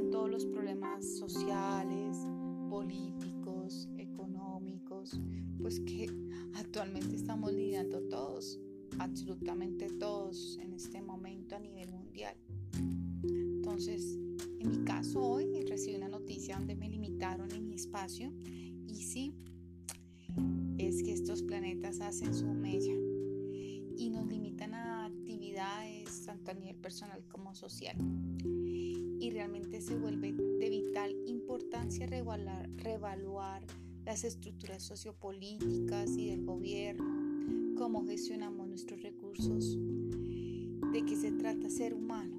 todos los problemas sociales, políticos, económicos, pues que actualmente estamos lidiando todos, absolutamente todos en este momento a nivel mundial. Entonces, en mi caso hoy recibí una noticia donde me limitaron en mi espacio y sí, es que estos planetas hacen su mella y nos limitan a actividades tanto a nivel personal como social. Y realmente se vuelve de vital importancia revaluar, revaluar las estructuras sociopolíticas y del gobierno, cómo gestionamos nuestros recursos, de qué se trata ser humano.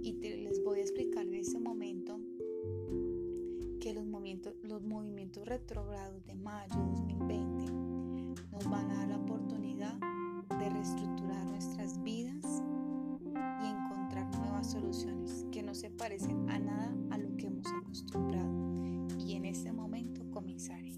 Y les voy a explicar en ese momento que los movimientos, los movimientos retrógrados de mayo 2020 nos van a dar la oportunidad de reestructurar nuestras vidas soluciones que no se parecen a nada a lo que hemos acostumbrado. Y en este momento comenzaré.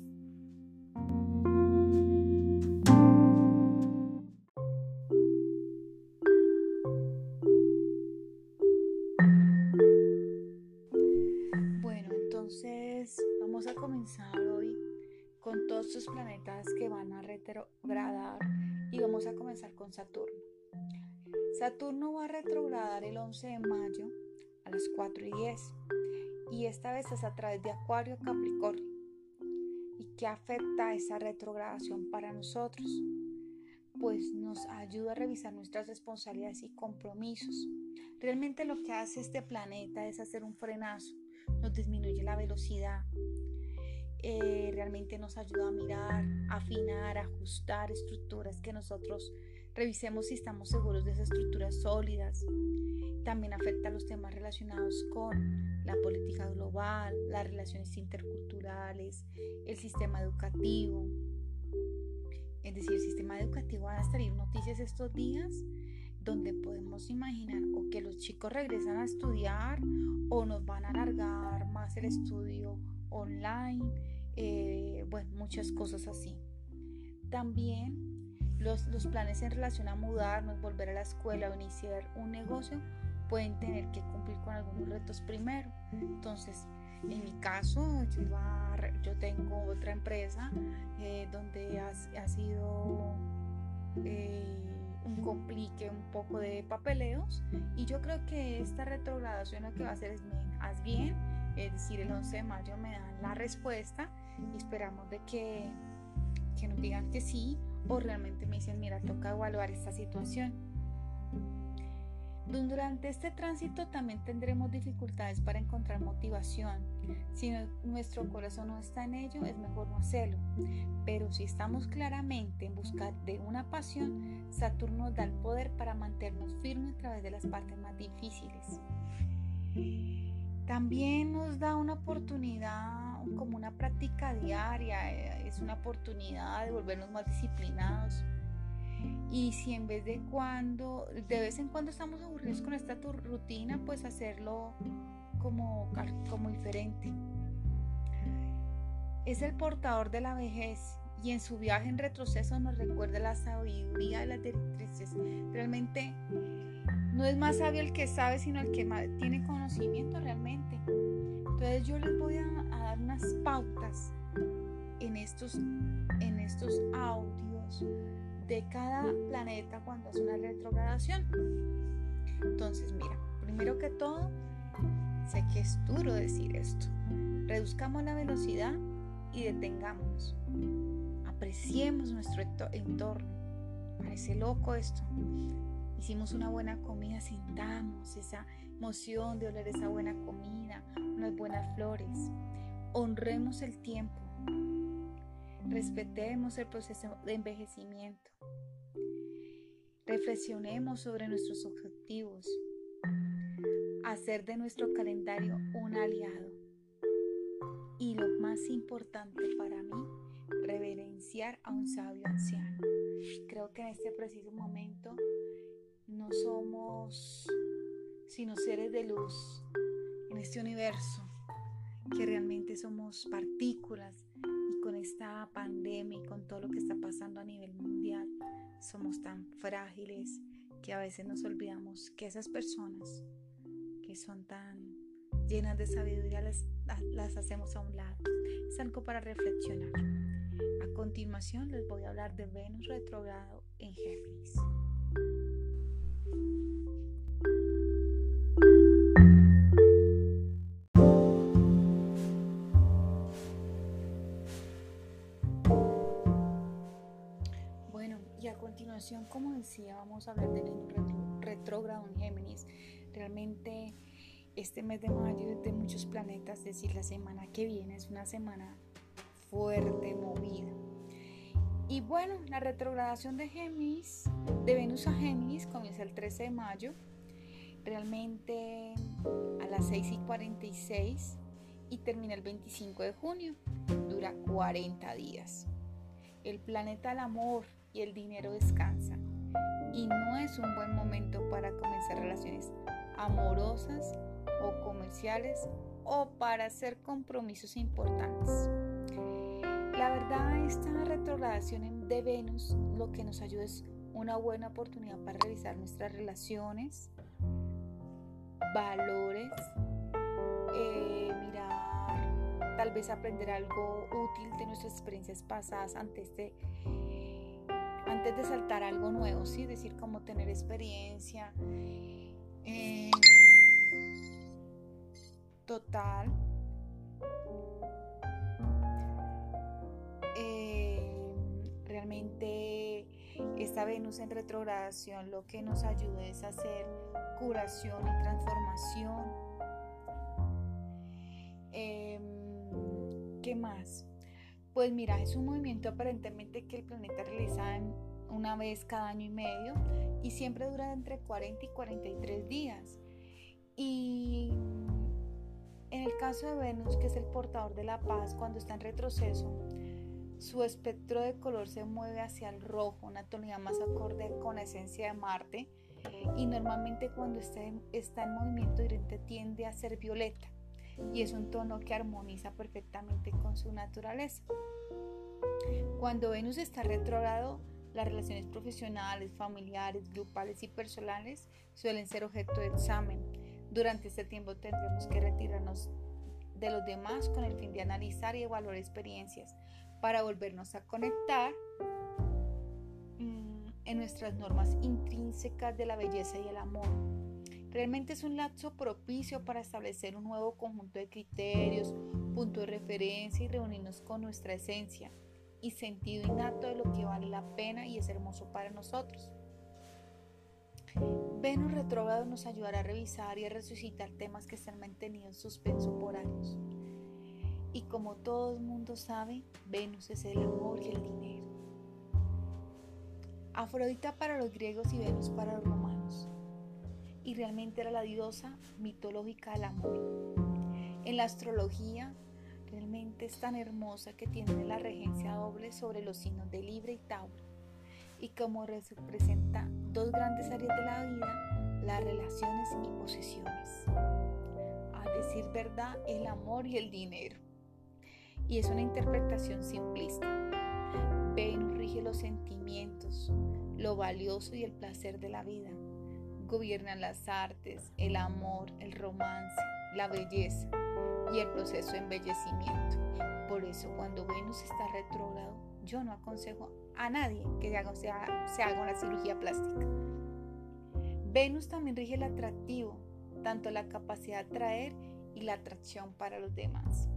Bueno, entonces vamos a comenzar hoy con todos estos planetas que van a retrogradar y vamos a comenzar con Saturno. Saturno va a retrogradar el 11 de mayo a las 4 y 10 y esta vez es a través de Acuario Capricornio. ¿Y qué afecta esa retrogradación para nosotros? Pues nos ayuda a revisar nuestras responsabilidades y compromisos. Realmente lo que hace este planeta es hacer un frenazo, nos disminuye la velocidad, eh, realmente nos ayuda a mirar, afinar, ajustar estructuras que nosotros revisemos si estamos seguros de esas estructuras sólidas. También afecta a los temas relacionados con la política global, las relaciones interculturales, el sistema educativo. Es decir, el sistema educativo van a salir noticias estos días donde podemos imaginar o que los chicos regresan a estudiar o nos van a alargar más el estudio online, eh, bueno, muchas cosas así. También los, los, planes en relación a mudarnos, volver a la escuela o iniciar un negocio pueden tener que cumplir con algunos retos primero. Entonces, en mi caso, yo, yo tengo otra empresa eh, donde ha, sido eh, un complique, un poco de papeleos y yo creo que esta retrogradación lo que va a hacer es haz bien, es decir, el 11 de mayo me dan la respuesta y esperamos de que, que nos digan que sí o realmente me dicen, mira, toca evaluar esta situación. Durante este tránsito también tendremos dificultades para encontrar motivación. Si nuestro corazón no está en ello, es mejor no hacerlo. Pero si estamos claramente en busca de una pasión, Saturno da el poder para mantenernos firmes a través de las partes más difíciles. También nos da una oportunidad, como una práctica diaria, eh, es una oportunidad de volvernos más disciplinados. Y si en vez de cuando, de vez en cuando estamos aburridos con esta rutina, pues hacerlo como, como diferente. Es el portador de la vejez y en su viaje en retroceso nos recuerda la sabiduría de las directrices. Realmente no es más sabio el que sabe, sino el que tiene conocimiento realmente. Entonces yo les voy a, dar unas pautas en estos, en estos audios de cada planeta cuando hace una retrogradación. Entonces, mira, primero que todo, sé que es duro decir esto. Reduzcamos la velocidad y detengámonos. Apreciemos nuestro entorno. Parece loco esto. Hicimos una buena comida, sintamos esa emoción de oler esa buena comida, unas buenas flores. Honremos el tiempo. Respetemos el proceso de envejecimiento. Reflexionemos sobre nuestros objetivos. Hacer de nuestro calendario un aliado. Y lo más importante para mí, reverenciar a un sabio anciano. Creo que en este preciso momento no somos sino seres de luz en este universo, que realmente somos partículas y con esta pandemia y con todo lo que está pasando a nivel mundial, somos tan frágiles que a veces nos olvidamos que esas personas que son tan llenas de sabiduría las, las hacemos a un lado. Es algo para reflexionar. A continuación les voy a hablar de Venus retrogrado en Géminis. Como decía, vamos a hablar del retrógrado en Géminis. Realmente este mes de mayo es de muchos planetas, es decir, la semana que viene es una semana fuerte, movida. Y bueno, la retrogradación de Géminis, de Venus a Géminis, comienza el 13 de mayo, realmente a las 6 y 46 y termina el 25 de junio. Dura 40 días. El planeta del amor y el dinero descansa. Y no es un buen momento para comenzar relaciones amorosas o comerciales o para hacer compromisos importantes. La verdad, esta retrogradación de Venus lo que nos ayuda es una buena oportunidad para revisar nuestras relaciones, valores, eh, mirar, tal vez aprender algo útil de nuestras experiencias pasadas ante este antes de saltar algo nuevo, ¿sí? Decir como tener experiencia. Eh, total. Eh, realmente esta Venus en retrogradación lo que nos ayuda es hacer curación y transformación. Em, ¿Qué más? Pues mira, es un movimiento aparentemente que el planeta realiza una vez cada año y medio y siempre dura entre 40 y 43 días. Y en el caso de Venus, que es el portador de la paz, cuando está en retroceso, su espectro de color se mueve hacia el rojo, una tonalidad más acorde con la esencia de Marte. Y normalmente cuando está en, está en movimiento directo tiende a ser violeta y es un tono que armoniza perfectamente con su naturaleza. Cuando Venus está retrógrado, las relaciones profesionales, familiares, grupales y personales suelen ser objeto de examen. Durante este tiempo tendremos que retirarnos de los demás con el fin de analizar y evaluar experiencias para volvernos a conectar mm, en nuestras normas intrínsecas de la belleza y el amor Realmente es un lapso propicio para establecer un nuevo conjunto de criterios, punto de referencia y reunirnos con nuestra esencia y sentido innato de lo que vale la pena y es hermoso para nosotros. Venus retrógrado nos ayudará a revisar y a resucitar temas que se han mantenido en suspenso por años. Y como todo el mundo sabe, Venus es el amor y el dinero. Afrodita para los griegos y Venus para los romanos y realmente era la diosa mitológica del amor. En la astrología realmente es tan hermosa que tiene la regencia doble sobre los signos de Libre y Tauro. Y como representa dos grandes áreas de la vida, las relaciones y posesiones. A decir verdad, el amor y el dinero. Y es una interpretación simplista. Venus rige los sentimientos, lo valioso y el placer de la vida gobiernan las artes, el amor, el romance, la belleza y el proceso de embellecimiento. Por eso cuando Venus está retrógrado, yo no aconsejo a nadie que se haga, se haga una cirugía plástica. Venus también rige el atractivo, tanto la capacidad de atraer y la atracción para los demás.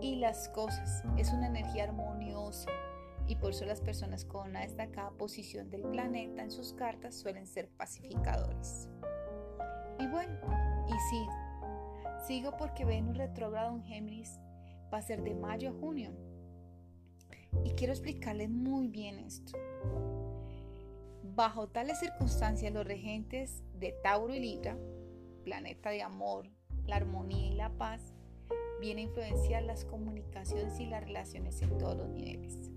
Y las cosas, es una energía armoniosa, y por eso las personas con una destacada posición del planeta en sus cartas suelen ser pacificadores. Y bueno, y sigo. Sigo porque Venus retrógrado en Géminis va a ser de mayo a junio. Y quiero explicarles muy bien esto. Bajo tales circunstancias, los regentes de Tauro y Libra, planeta de amor, la armonía y la paz, vienen a influenciar las comunicaciones y las relaciones en todos los niveles.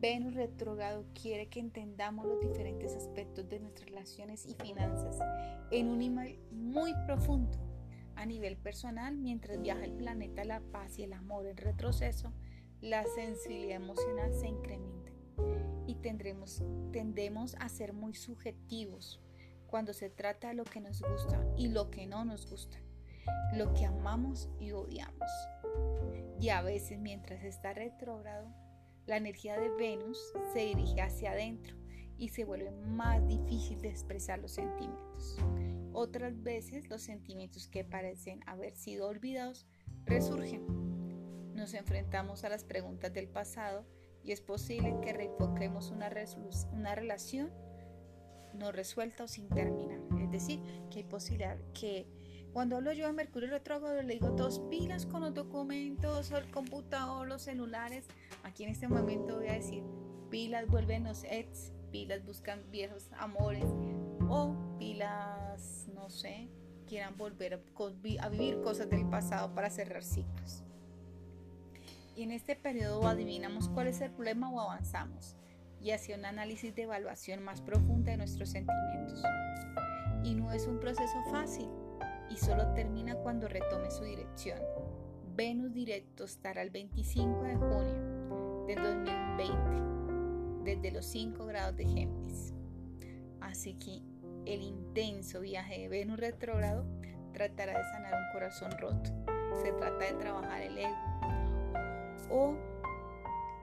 Venus retrogrado quiere que entendamos los diferentes aspectos de nuestras relaciones y finanzas en un nivel muy profundo. A nivel personal, mientras viaja el planeta la paz y el amor en retroceso, la sensibilidad emocional se incrementa y tendremos, tendemos a ser muy subjetivos cuando se trata de lo que nos gusta y lo que no nos gusta, lo que amamos y odiamos. Y a veces mientras está retrógrado, la energía de Venus se dirige hacia adentro y se vuelve más difícil de expresar los sentimientos. Otras veces los sentimientos que parecen haber sido olvidados resurgen. Nos enfrentamos a las preguntas del pasado y es posible que reenfoquemos una, una relación no resuelta o sin terminar. Es decir, que hay posibilidad que cuando hablo yo de Mercurio retrógrado le digo todos pilas con los documentos, el computador, los celulares. Aquí en este momento voy a decir pilas vuelven los ex, pilas buscan viejos amores o pilas, no sé, quieran volver a, vivir cosas del pasado para cerrar ciclos. Y en este periodo adivinamos cuál es el problema o avanzamos y hacia un análisis de evaluación más profunda de nuestros sentimientos. Y no es un proceso fácil y solo termina cuando retome su dirección. Venus directo estará el 25 de junio del 2020, desde los 5 grados de Géminis. Así que el intenso viaje de Venus retrógrado tratará de sanar un corazón roto. Se trata de trabajar el ego o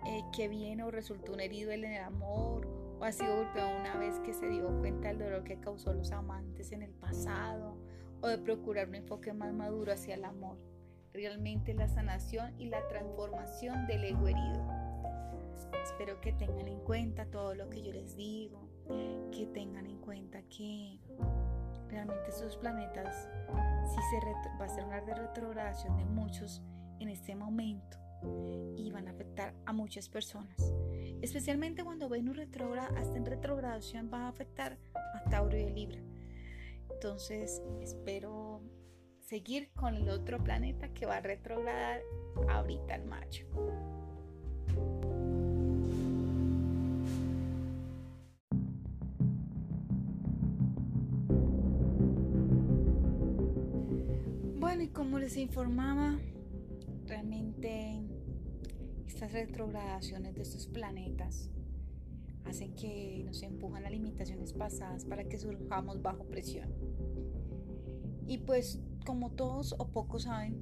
eh, que viene o resultó un herido en el amor o ha sido golpeado una vez que se dio cuenta del dolor que causó los amantes en el pasado o de procurar un enfoque más maduro hacia el amor. Realmente la sanación y la transformación del ego herido. Espero que tengan en cuenta todo lo que yo les digo, que tengan en cuenta que realmente esos planetas si se va a ser una de retrogradación de muchos en este momento y van a afectar a muchas personas. Especialmente cuando Venus retrógrada, hasta en retrogradación va a afectar a Tauro y Libra. Entonces espero seguir con el otro planeta que va a retrogradar ahorita en mayo. Como les informaba, realmente estas retrogradaciones de estos planetas hacen que nos empujan a limitaciones pasadas para que surjamos bajo presión. Y pues como todos o pocos saben,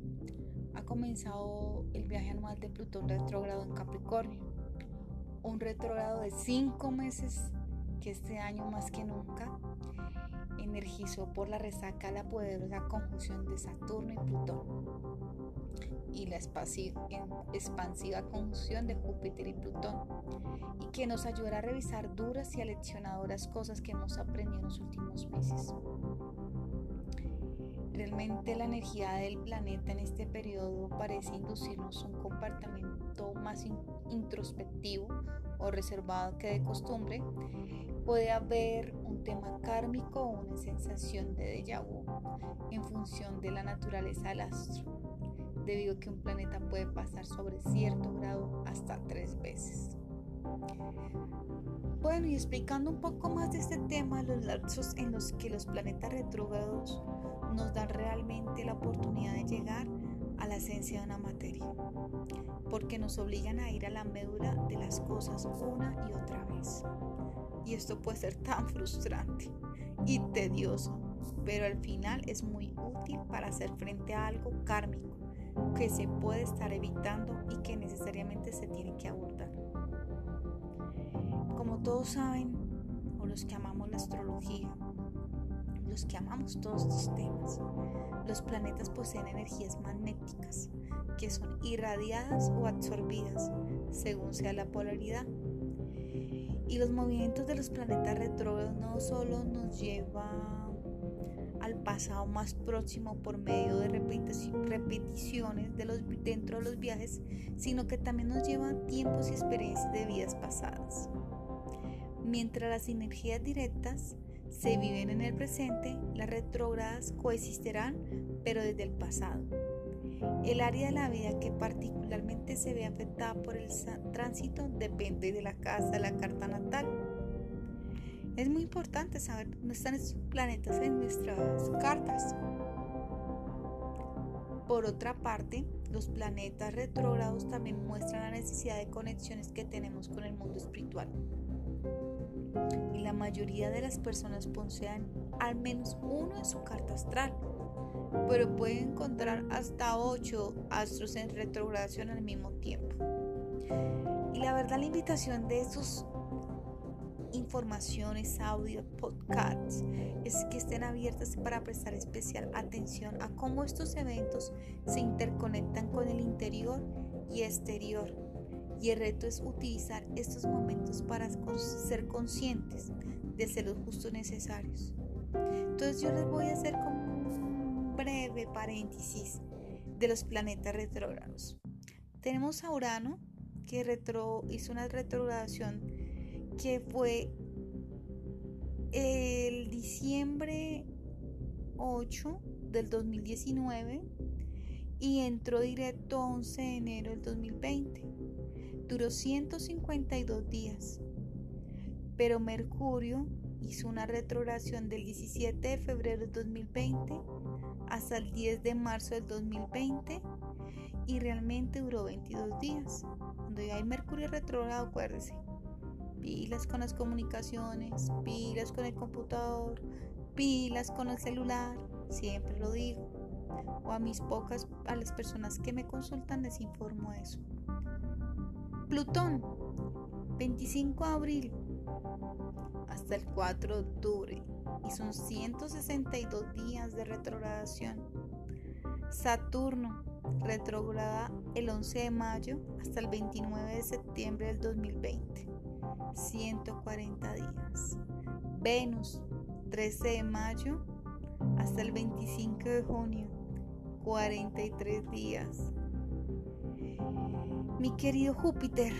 ha comenzado el viaje anual de Plutón retrógrado en Capricornio. Un retrógrado de cinco meses que este año más que nunca energizó por la resaca la poderosa conjunción de Saturno y Plutón y la expansiva conjunción de Júpiter y Plutón, y que nos ayudará a revisar duras y aleccionadoras cosas que hemos aprendido en los últimos meses. Realmente la energía del planeta en este periodo parece inducirnos un comportamiento más introspectivo o reservado que de costumbre. Puede haber un tema kármico o una sensación de déjà vu en función de la naturaleza del astro debido a que un planeta puede pasar sobre cierto grado hasta tres veces. Bueno, y explicando un poco más de este tema, los lapsos en los que los planetas retrógrados nos dan realmente la oportunidad de llegar a la esencia de una materia, porque nos obligan a ir a la médula de las cosas una y otra vez. Y esto puede ser tan frustrante y tedioso, pero al final es muy útil para hacer frente a algo kármico que se puede estar evitando y que necesariamente se tiene que abordar. Como todos saben, o los que amamos la astrología, los que amamos todos estos temas, los planetas poseen energías magnéticas que son irradiadas o absorbidas según sea la polaridad. Y los movimientos de los planetas retrógrados no solo nos llevan al pasado más próximo por medio de repeticiones de los, dentro de los viajes, sino que también nos llevan tiempos y experiencias de vidas pasadas. Mientras las energías directas se viven en el presente, las retrógradas coexistirán, pero desde el pasado. El área de la vida que particularmente se ve afectada por el tránsito depende de la casa la carta natal es muy importante saber dónde están estos planetas en nuestras cartas. Por otra parte, los planetas retrógrados también muestran la necesidad de conexiones que tenemos con el mundo espiritual. Y la mayoría de las personas poseen al menos uno en su carta astral, pero pueden encontrar hasta ocho astros en retrogradación al mismo tiempo. Y la verdad la invitación de estos informaciones, audio, podcasts, es que estén abiertas para prestar especial atención a cómo estos eventos se interconectan con el interior y exterior. Y el reto es utilizar estos momentos para ser conscientes de ser los justos necesarios. Entonces yo les voy a hacer como breve paréntesis de los planetas retrógrados. Tenemos a Urano, que hizo una retrogradación que fue el diciembre 8 del 2019 y entró directo 11 de enero del 2020. Duró 152 días. Pero Mercurio hizo una retrogradación del 17 de febrero del 2020 hasta el 10 de marzo del 2020 y realmente duró 22 días. Cuando hay Mercurio retrógrado, acuérdese, pilas con las comunicaciones, pilas con el computador, pilas con el celular, siempre lo digo. O a mis pocas, a las personas que me consultan les informo eso. Plutón, 25 de abril hasta el 4 de octubre y son 162 días de retrogradación. Saturno, retrograda el 11 de mayo hasta el 29 de septiembre del 2020. 140 días. Venus, 13 de mayo hasta el 25 de junio, 43 días. Mi querido Júpiter,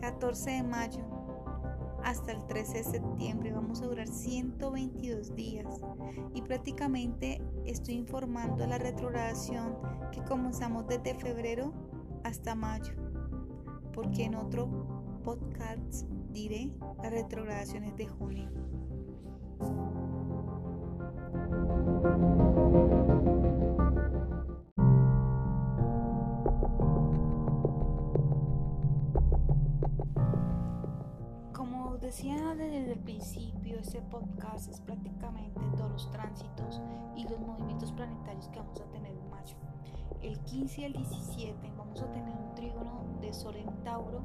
14 de mayo hasta el 13 de septiembre vamos a durar 122 días y prácticamente estoy informando la retrogradación que comenzamos desde febrero hasta mayo porque en otro podcast diré las retrogradaciones de junio. Principio, este podcast es prácticamente todos los tránsitos y los movimientos planetarios que vamos a tener en mayo. El 15 y el 17 vamos a tener un trígono de Sol en Tauro,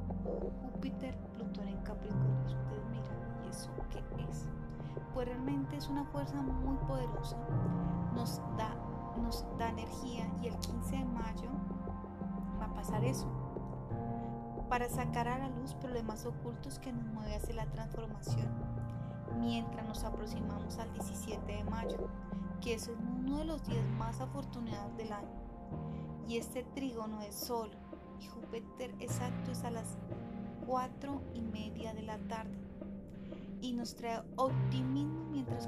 Júpiter, Plutón en Capricornio. Ustedes miran, ¿y eso qué es? Pues realmente es una fuerza muy poderosa, nos da, nos da energía y el 15 de mayo va a pasar eso. Para sacar a la luz problemas ocultos que nos mueve hacia la transformación, mientras nos aproximamos al 17 de mayo, que es uno de los días más afortunados del año y este trígono es Sol y Júpiter exacto es a las 4 y media de la tarde y nos trae optimismo mientras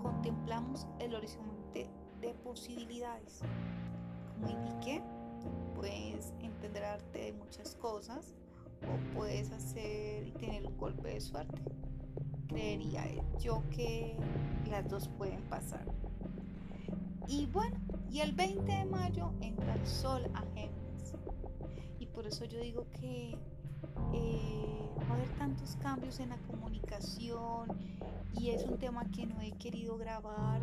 contemplamos el horizonte de posibilidades. Como indiqué, puedes enterarte de muchas cosas o puedes hacer y tener un golpe de suerte. Creería yo que las dos pueden pasar. Y bueno, y el 20 de mayo entra el sol a Géminis. Y por eso yo digo que eh, va a haber tantos cambios en la comunicación y es un tema que no he querido grabar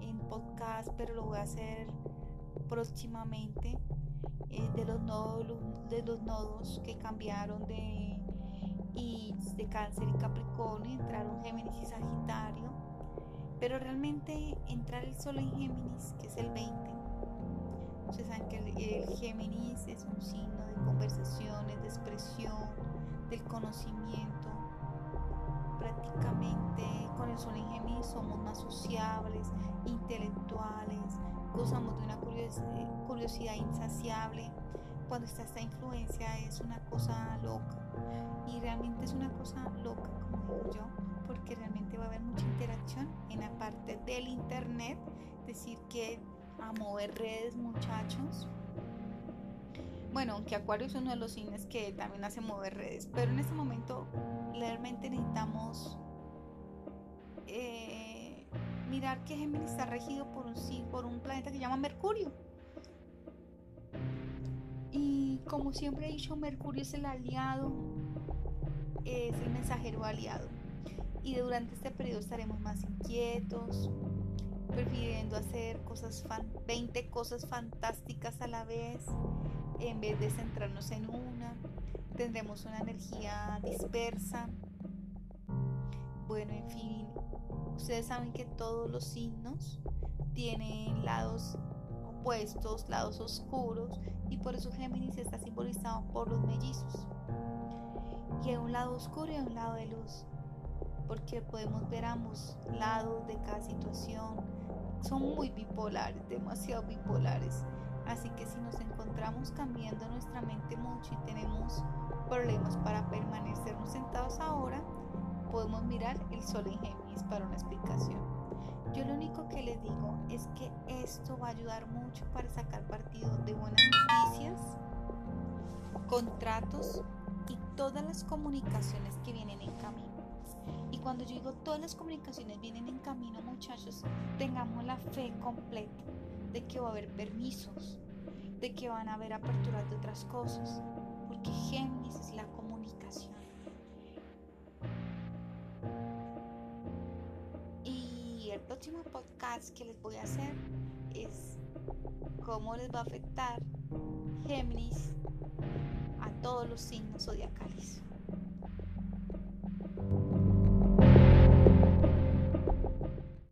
en podcast, pero lo voy a hacer próximamente. Eh, de, los nodos, de los nodos que cambiaron de, y de cáncer y capricornio, entraron Géminis y Sagitario pero realmente entrar el sol en Géminis, que es el 20, ustedes saben que el, Géminis es un signo de conversaciones, de expresión, del conocimiento. Prácticamente con el sol en Géminis somos más sociables, intelectuales, gozamos de una curiosidad insaciable. Cuando está esta influencia es una cosa loca y realmente es una cosa loca, como digo yo porque realmente va a haber mucha interacción en la parte del internet, decir que a mover redes muchachos. Bueno, aunque Acuario es uno de los signos que también hace mover redes, pero en este momento realmente necesitamos eh, mirar que Géminis está regido por un, por un planeta que se llama Mercurio. Como siempre he dicho, Mercurio es el aliado, es el mensajero aliado. Y durante este periodo estaremos más inquietos, prefiriendo hacer cosas 20 cosas fantásticas a la vez en vez de centrarnos en una. Tendremos una energía dispersa. Bueno, en fin, ustedes saben que todos los signos tienen lados opuestos, lados oscuros, y por eso Géminis está simbolizado por los mellizos. Y hay un lado oscuro y un lado de luz, porque podemos ver ambos lados de cada situación. Son muy bipolares, demasiado bipolares. Así que si nos encontramos cambiando nuestra mente mucho y tenemos problemas para permanecernos sentados ahora, podemos mirar el sol en Géminis para una explicación. Yo lo único que les digo es que esto va a ayudar mucho para sacar partido de buenas noticias, contratos y todas las comunicaciones que vienen en camino. Y cuando yo digo todas las comunicaciones vienen en camino, muchachos, tengamos la fe completa de que va a haber permisos, de que van a haber aperturas de otras cosas, porque Géminis es la comunicación. Que les voy a hacer es cómo les va a afectar Géminis a todos los signos zodiacales.